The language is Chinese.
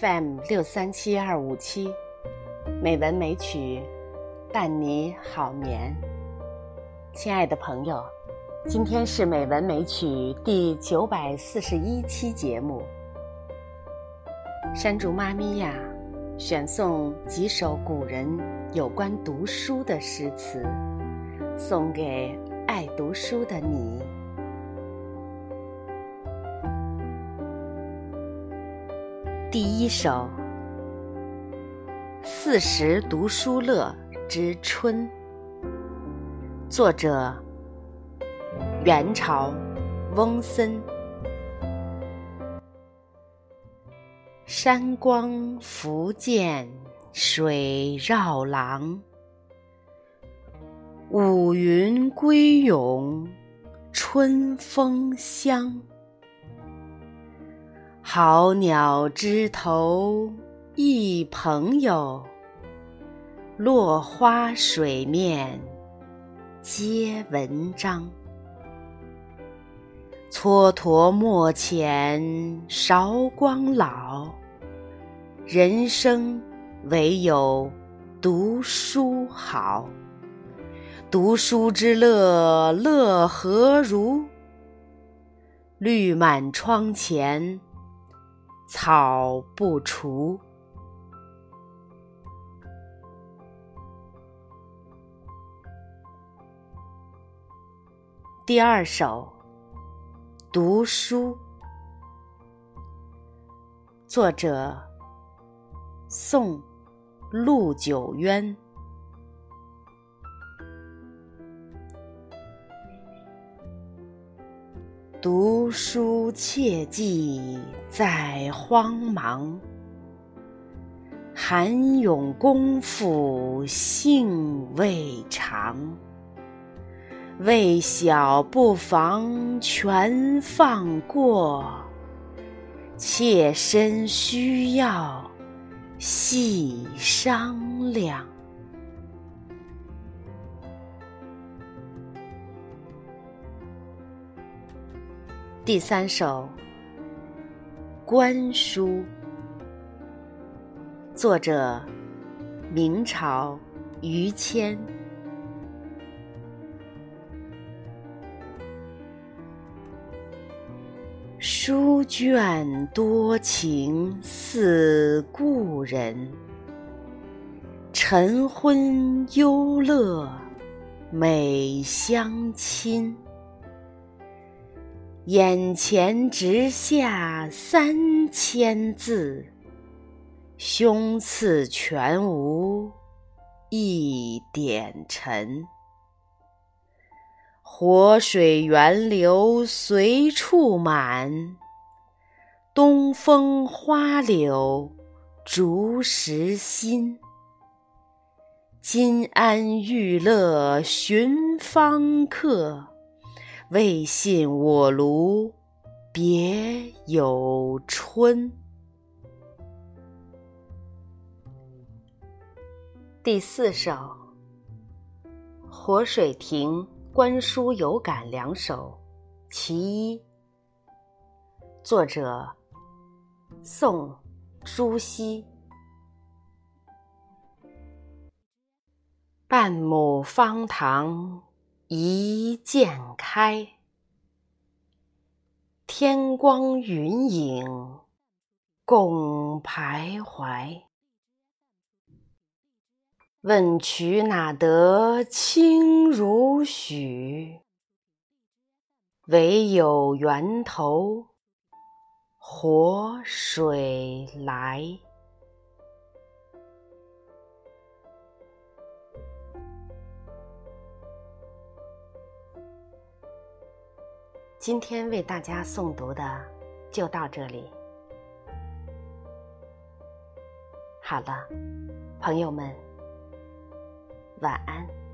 FM 六三七二五七，美文美曲，伴你好眠。亲爱的朋友，今天是美文美曲第九百四十一期节目。山竹妈咪呀，选送几首古人有关读书的诗词，送给爱读书的你。第一首《四时读书乐之春》，作者元朝翁森。山光福建水绕廊，五云归涌春风香。好鸟枝头一朋友，落花水面皆文章。蹉跎墨浅韶光老，人生唯有读书好。读书之乐，乐何如？绿满窗前。草不除。第二首《读书》，作者宋陆九渊。读书切记在荒茫，寒涌功夫性未长。未小不妨全放过，切身需要细商量。第三首《观书》，作者明朝于谦。书卷多情似故人，晨昏忧乐每相亲。眼前直下三千字，胸次全无一点尘。活水源流随处满，东风花柳逐时新。金安玉乐寻芳客。未信我庐别有春。第四首《活水亭观书有感》两首，其一，作者宋朱熹。半亩方塘。一鉴开，天光云影共徘徊。问渠哪得清如许？唯有源头活水来。今天为大家诵读的就到这里。好了，朋友们，晚安。